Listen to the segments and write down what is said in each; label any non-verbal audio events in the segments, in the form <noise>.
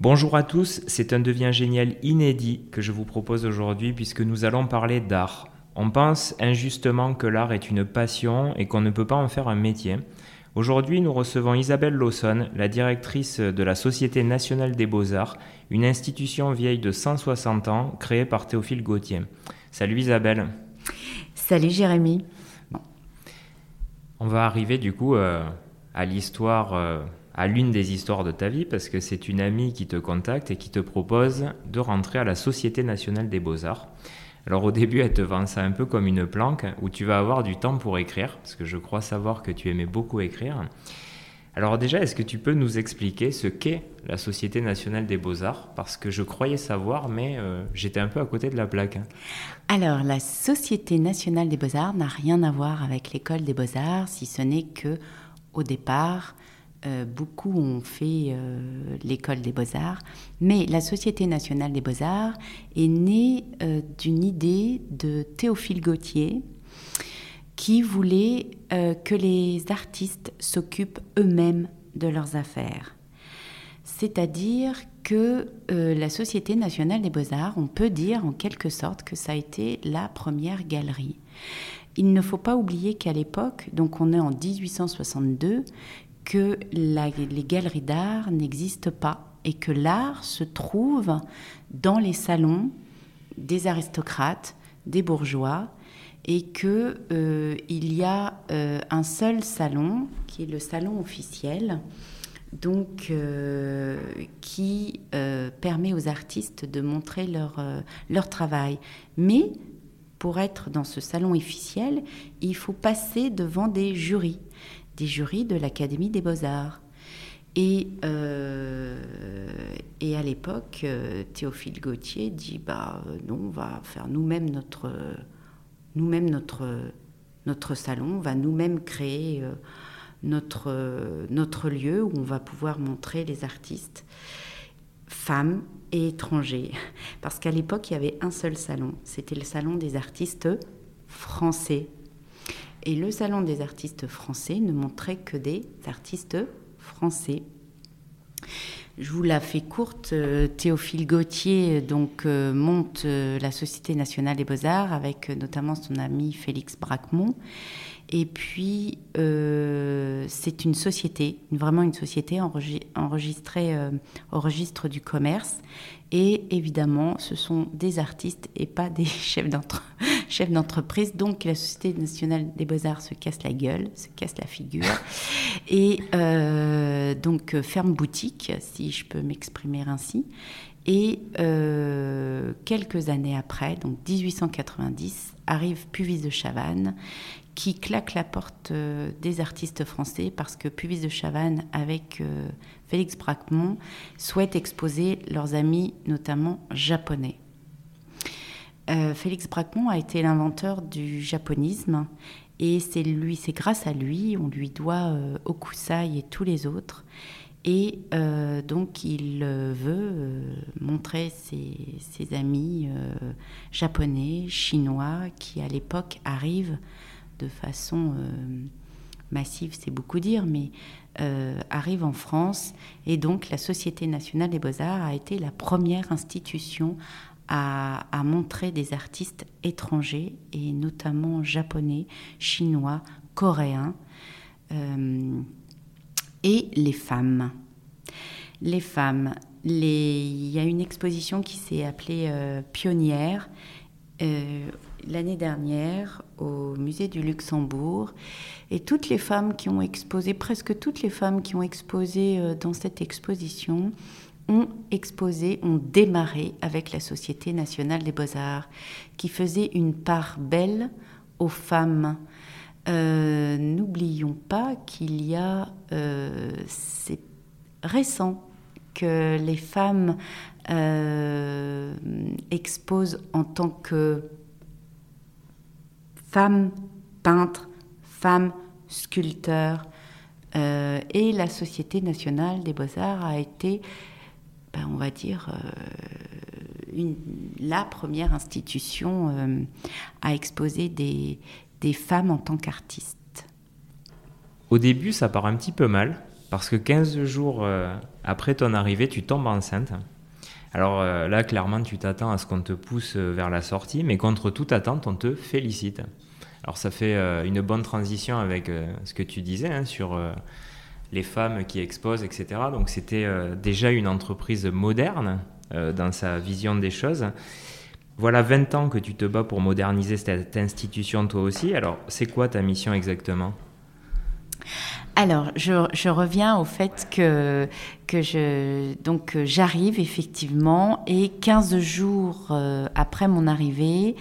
Bonjour à tous, c'est un devient génial inédit que je vous propose aujourd'hui puisque nous allons parler d'art. On pense injustement que l'art est une passion et qu'on ne peut pas en faire un métier. Aujourd'hui, nous recevons Isabelle Lawson, la directrice de la Société nationale des beaux-arts, une institution vieille de 160 ans créée par Théophile Gautier. Salut Isabelle. Salut Jérémy. On va arriver du coup euh, à l'histoire euh, à l'une des histoires de ta vie parce que c'est une amie qui te contacte et qui te propose de rentrer à la Société nationale des beaux-arts. Alors au début, elle te vend ça un peu comme une planque où tu vas avoir du temps pour écrire, parce que je crois savoir que tu aimais beaucoup écrire. Alors déjà, est-ce que tu peux nous expliquer ce qu'est la Société nationale des beaux-arts? Parce que je croyais savoir, mais euh, j'étais un peu à côté de la plaque. Alors, la Société nationale des beaux-arts n'a rien à voir avec l'école des beaux-arts, si ce n'est que, au départ, euh, beaucoup ont fait euh, l'école des beaux-arts, mais la Société nationale des beaux-arts est née euh, d'une idée de Théophile Gautier qui voulait que les artistes s'occupent eux-mêmes de leurs affaires. C'est-à-dire que la Société nationale des beaux-arts, on peut dire en quelque sorte que ça a été la première galerie. Il ne faut pas oublier qu'à l'époque, donc on est en 1862, que les galeries d'art n'existent pas et que l'art se trouve dans les salons des aristocrates, des bourgeois, et qu'il euh, y a euh, un seul salon qui est le salon officiel, donc euh, qui permet aux artistes de montrer leur, leur travail. Mais pour être dans ce salon officiel, il faut passer devant des jurys des jurys de l'Académie des beaux-arts. Et, euh, et à l'époque, euh, Théophile Gautier dit bah non, on va faire nous-mêmes notre, nous-mêmes notre, notre salon, on va nous-mêmes créer euh, notre, notre lieu où on va pouvoir montrer les artistes, femmes et étrangers. Parce qu'à l'époque, il y avait un seul salon, c'était le salon des artistes français et le Salon des artistes français ne montrait que des artistes français. Je vous la fais courte. Euh, Théophile Gautier donc euh, monte euh, la Société nationale des beaux-arts avec notamment son ami Félix Braquemont. Et puis, c'est une société, vraiment une société enregistrée au registre du commerce. Et évidemment, ce sont des artistes et pas des <laughs> chefs d'entreprise. Donc, la Société nationale des beaux-arts se casse la gueule, se casse la figure. <laughs> Et euh, donc, ferme boutique, si je peux m'exprimer ainsi. Et euh, quelques années après, donc 1890, arrive Puvis de Chavannes, qui claque la porte euh, des artistes français parce que Puvis de Chavannes, avec euh, Félix Braquemont, souhaitent exposer leurs amis, notamment japonais. Euh, Félix Braquemont a été l'inventeur du japonisme et c'est lui, c'est grâce à lui, on lui doit Okusai et tous les autres. Et donc il veut montrer ses, amis japonais, chinois, qui à l'époque arrivent de façon euh, massive, c'est beaucoup dire, mais euh, arrive en France. Et donc la Société nationale des beaux-arts a été la première institution à, montrer des artistes étrangers, et notamment japonais, chinois, coréens, euh, et les femmes. Les femmes. Il y a une exposition qui s'est appelée Pionnière l'année dernière au musée du Luxembourg. Et toutes les femmes qui ont exposé, presque toutes les femmes qui ont exposé euh, dans cette exposition, ont exposé, ont démarré avec la Société nationale des beaux-arts, qui faisait une part belle aux femmes. Euh, n'oublions pas qu'il y a, euh, c'est récent que les femmes exposent en tant que femmes peintres, femmes sculpteurs. Euh, et la Société nationale des beaux-arts a été, ben, on va dire, euh, la première institution euh, à exposer des, femmes en tant qu'artistes. Au début, ça part un petit peu mal. parce que 15 jours après ton arrivée, tu tombes enceinte. Alors là, clairement, tu t'attends à ce qu'on te pousse vers la sortie, mais contre toute attente, on te félicite. Alors ça fait une bonne transition avec ce que tu disais hein, sur les femmes qui exposent, etc. Donc c'était déjà une entreprise moderne dans sa vision des choses. Voilà 20 ans que tu te bats pour moderniser cette institution toi aussi. Alors, c'est quoi ta mission exactement? Alors, je, reviens au fait que, que je, donc, j'arrive effectivement et 15 jours euh, après mon arrivée,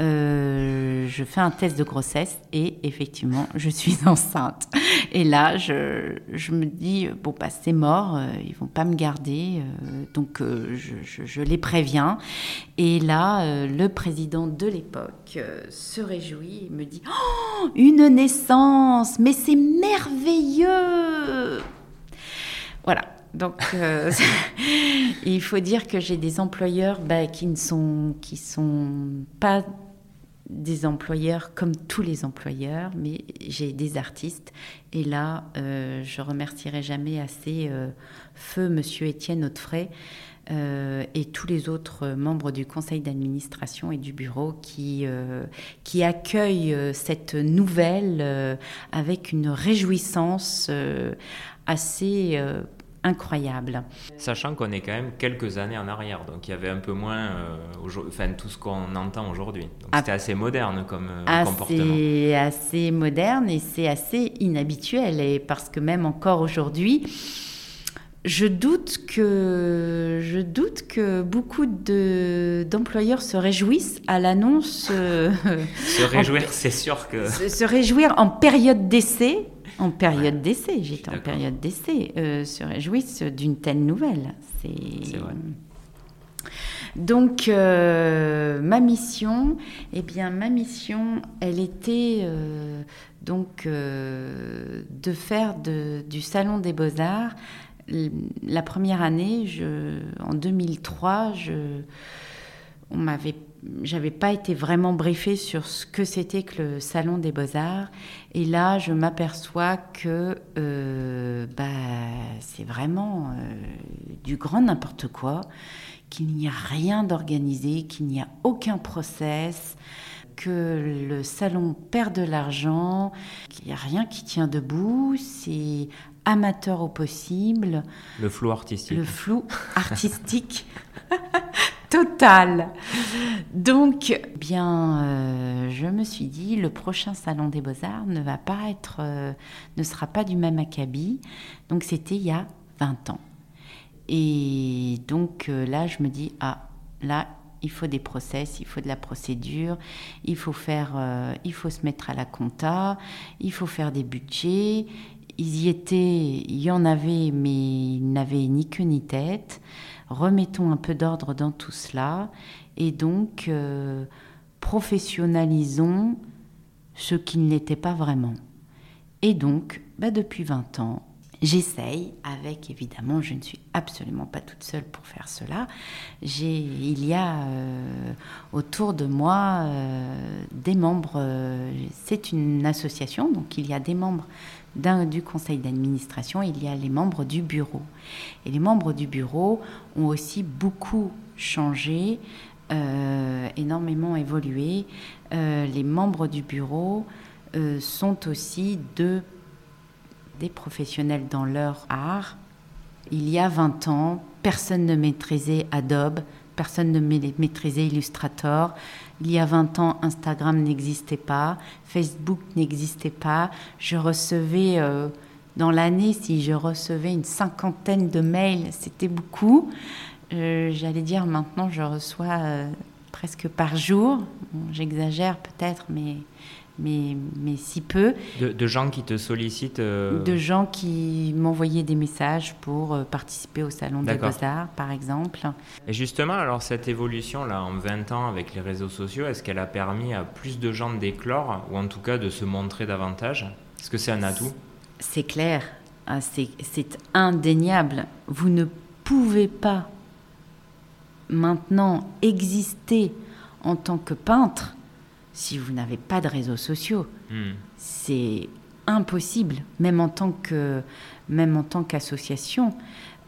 euh, je fais un test de grossesse et effectivement, je suis <laughs> enceinte. Et là, je, me dis, bon, bah, c'est mort, euh, ils vont pas me garder, euh, donc je, je, les préviens. Et là, le président de l'époque se réjouit et me dit, oh, une naissance, mais c'est merveilleux Voilà, donc, <laughs> il faut dire que j'ai des employeurs bah, qui ne sont pas des employeurs comme tous les employeurs, mais j'ai des artistes. Et là, euh, je remercierai jamais assez euh, Feu Monsieur Étienne Hautefray euh, et tous les autres membres du conseil d'administration et du bureau qui, qui accueillent cette nouvelle avec une réjouissance assez incroyable. Sachant qu'on est quand même quelques années en arrière, donc il y avait un peu moins euh, enfin, tout ce qu'on entend aujourd'hui. Ah. c'était assez moderne comme euh, comportement. C'est assez moderne et c'est assez inhabituel, et parce que même encore aujourd'hui, je doute que je doute que beaucoup de d'employeurs se réjouissent à l'annonce. Euh, <laughs> se réjouir, c'est sûr que. se réjouir en période d'essai en période d'essai, j'étais en période d'essai, euh, se réjouissent d'une telle nouvelle. C'est vrai. Donc, euh, ma mission, eh bien, ma mission, elle était euh, donc de faire du Salon des Beaux-Arts. La première année, je, en 2003, je, on m'avait j'avais pas été vraiment briefée sur ce que c'était que le salon des beaux-arts. Et là, je m'aperçois que euh, bah, c'est vraiment euh, du grand n'importe quoi, qu'il n'y a rien d'organisé, qu'il n'y a aucun process, que le salon perd de l'argent, qu'il n'y a rien qui tient debout, c'est amateur au possible. Le flou artistique. Le flou artistique. <laughs> Total. Donc, bien, euh, je me suis dit, le prochain salon des beaux-arts ne va pas être, euh, ne sera pas du même acabit. Donc, c'était il y a 20 ans. Et donc euh, là, je me dis, ah, là, il faut des process, il faut de la procédure, il faut faire, il faut se mettre à la compta, il faut faire des budgets. Ils y étaient, il y en avait, mais ils n'avaient ni queue ni tête remettons un peu d'ordre dans tout cela et donc euh, professionnalisons ce qui ne l'était pas vraiment. Et donc, bah, depuis 20 ans, j'essaye, avec évidemment, je ne suis absolument pas toute seule pour faire cela. Il y a euh, autour de moi euh, des membres, c'est une association, donc il y a des membres du conseil d'administration, il y a les membres du bureau. Et les membres du bureau ont aussi beaucoup changé, euh, énormément évolué. Euh, les membres du bureau euh, sont aussi de, des professionnels dans leur art. Il y a 20 ans, personne ne maîtrisait Adobe, personne ne maîtrisait Illustrator. Il y a 20 ans, Instagram n'existait pas, Facebook n'existait pas. Je recevais, euh, dans l'année, si je recevais une cinquantaine de mails, c'était beaucoup. Euh, j'allais dire maintenant, je reçois euh, presque par jour. J'exagère peut-être, mais mais, mais si peu. De, gens qui te sollicitent euh, De gens qui m'envoyaient des messages pour euh, participer au Salon des Beaux-Arts, par exemple. Et justement, alors cette évolution-là, en 20 ans avec les réseaux sociaux, est-ce qu'elle a permis à plus de gens d'éclore, ou en tout cas de se montrer davantage? Est-ce que c'est un atout? C'est clair, ah, c'est indéniable. Vous ne pouvez pas maintenant exister en tant que peintre si vous n'avez pas de réseaux sociaux. Hmm. C'est impossible, même en tant que même en tant qu'association,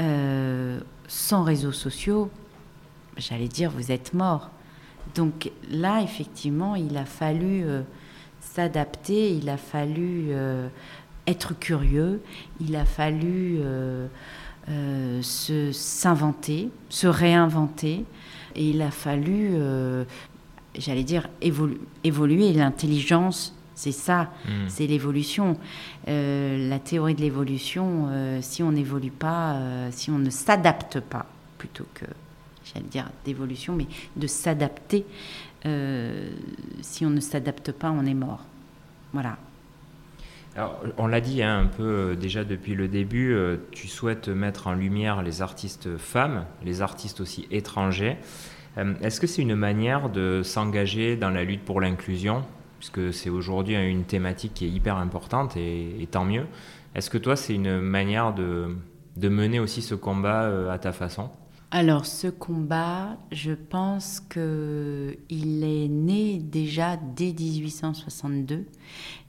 euh, sans réseaux sociaux, j'allais dire vous êtes mort. Donc là, effectivement, il a fallu euh, s'adapter, il a fallu euh, être curieux, il a fallu se s'inventer, se réinventer, et il a fallu, j'allais dire, évoluer l'intelligence c'est ça, hmm. c'est l'évolution. Euh, la théorie de l'évolution, euh, si on n'évolue pas, euh, si on ne s'adapte pas, plutôt que, j'allais dire d'évolution, mais de s'adapter, si on ne s'adapte pas, on est mort. Voilà. Alors, on l'a dit hein, un peu déjà depuis le début, tu souhaites mettre en lumière les artistes femmes, les artistes aussi étrangers. Est-ce que c'est une manière de s'engager dans la lutte pour l'inclusion puisque c'est aujourd'hui une thématique qui est hyper importante et, tant mieux. Est-ce que toi, c'est une manière de, de, mener aussi ce combat euh, à ta façon? Alors ce combat, je pense que il est né déjà dès 1862,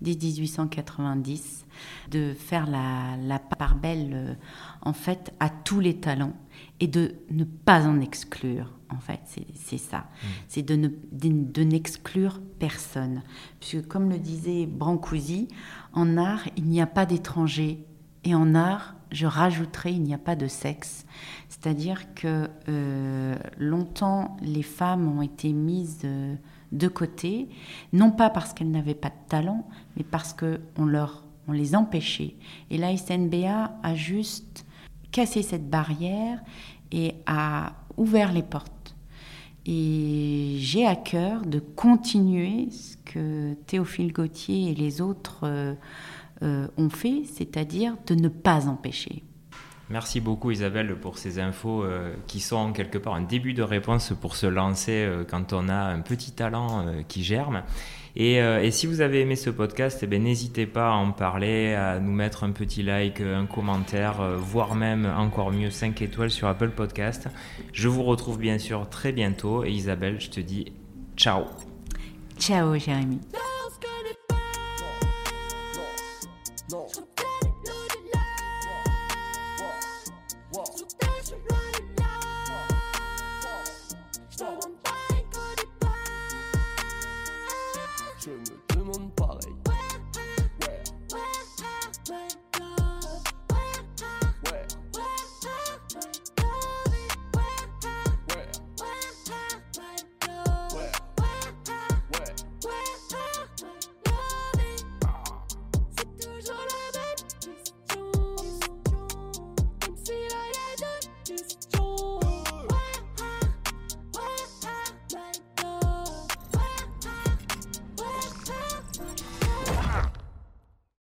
dès 1890, de faire la, la part belle euh, en fait à tous les talents et de ne pas en exclure en fait, c'est ça. Mm. C'est de, de, n'exclure personne. Puisque comme le disait Brancusi, en art, il n'y a pas d'étrangers. Et en art, je rajouterai, il n'y a pas de sexe. C'est-à-dire que euh, longtemps, les femmes ont été mises euh, de côté, non pas parce qu'elles n'avaient pas de talent, mais parce qu'on leur, on les empêchait. Et la SNBA a juste cassé cette barrière et a ouvert les portes et j'ai à cœur de continuer ce que Théophile Gautier et les autres euh, euh, ont fait, c'est-à-dire de ne pas empêcher. Merci beaucoup Isabelle pour ces infos euh, qui sont quelque part un début de réponse pour se lancer quand on a un petit talent qui germe. Euh, et, si vous avez aimé ce podcast, eh n'hésitez pas à en parler, à nous mettre un petit like, un commentaire, euh, voire même encore mieux 5 étoiles sur Apple Podcast. Je vous retrouve bien sûr très bientôt et Isabelle, je te dis ciao. Ciao Jérémy. No.